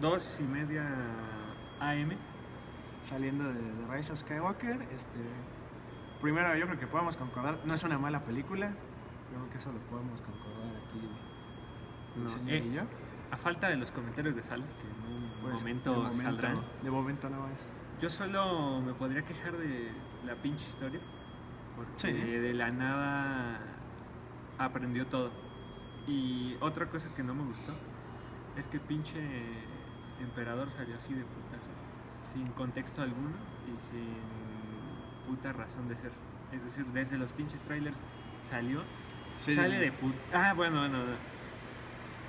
dos y media AM. Saliendo de, de Rise of Skywalker, este, primero yo creo que podemos concordar, no es una mala película, yo creo que eso lo podemos concordar aquí el No, señor eh, y yo. A falta de los comentarios de Salas, que en un Pues, momento, de momento saldrán. De momento no es. Yo solo me podría quejar de la pinche historia. Porque Sí. de la nada aprendió todo. Y otra cosa que no me gustó es que pinche emperador salió así de putazo. Sin contexto alguno y sin puta razón de ser. Es decir, desde los pinches trailers salió. Sí. Sale de puta. Ah, bueno, bueno.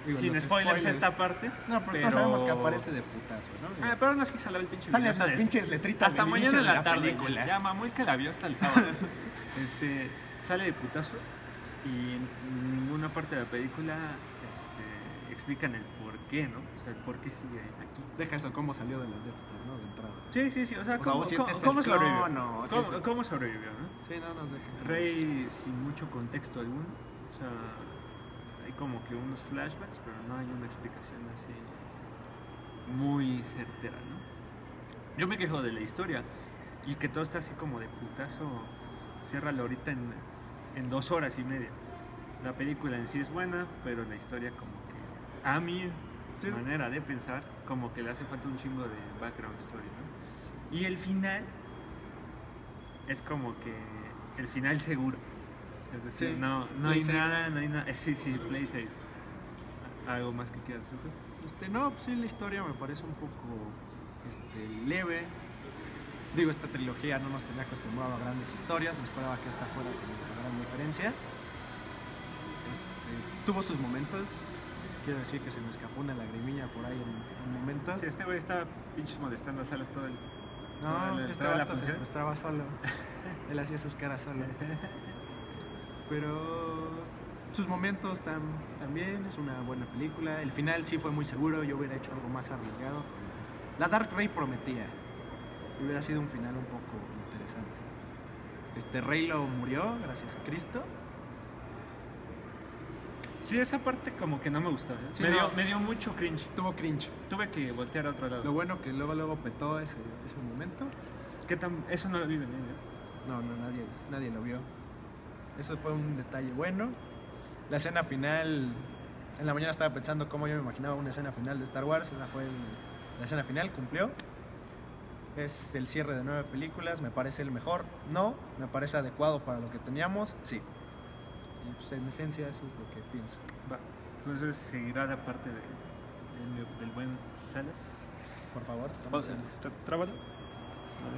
Digo, sin spoilers, esta parte. No, pero, todos sabemos que aparece de putazo, ¿no? Ah, pero aún así salió el pinche hasta las pinches letritas hasta mañana en de la, tarde. película. Ya que la vio hasta el sábado. este, sale de putazo y en ninguna parte de la película este, explican el por qué, ¿no? O sea, el por qué sigue aquí. Deja eso, cómo salió de la Death Star, ¿no? De entrada. Sí, sí, sí. O sea, O sea, ¿cómo, si este cómo sobrevivió? clon o si ¿Cómo, es- cómo sobrevivió, no? Sí, no nos dejen. Rey sin mucho contexto alguno. O sea, hay como que unos flashbacks, pero no hay una explicación así muy certera, ¿no? Yo me quejo de la historia y que todo está así como de putazo. Ciérralo ahorita en, en dos horas y media. La película en sí es buena, pero la historia como que a mi Sí. manera de pensar como que le hace falta un chingo de background story, ¿no? Y el final es como que el final seguro. Es decir, Sí, no, no hay safe. nada, no hay nada. Sí, sí, play safe. ¿Algo más que quieras decir tú? Este, no, pues sí, la historia me parece un poco este, leve. Digo, esta trilogía no nos tenía acostumbrado a grandes historias, no esperaba que esta fuera como la gran diferencia. Este, tuvo sus momentos, quiero decir que se me escapó una lagrimilla por ahí en un momento. Sí, este güey está pinches molestando a Salas todo el... no, la- este vato se frustraba solo, él hacía sus caras solo. Pero sus momentos tam- también, es una buena película. El final sí fue muy seguro, yo hubiera hecho algo más arriesgado. La Dark Rey prometía. y Hubiera sido un final un poco interesante. Este Reylo murió, gracias a Cristo. Sí, esa parte como que no me gustó. ¿eh? Sí, me, no. dio, me dio mucho cringe. Estuvo cringe. Tuve que voltear a otro lado. Lo bueno que luego luego petó ese, ese momento. ¿Qué tan... Eso no lo vi venir, ¿eh? No, no, nadie, nadie lo vio. Eso fue un detalle bueno. La escena final, en la mañana estaba pensando cómo yo me imaginaba una escena final de Star Wars. Esa fue el- la escena final, cumplió. Es el cierre de nueve películas, me parece el mejor. No, me parece adecuado para lo que teníamos, sí. Y pues en esencia eso es lo que pienso. Va. Entonces seguirá la parte de- del, del buen Salas. Por favor, Pausa. Trábalo.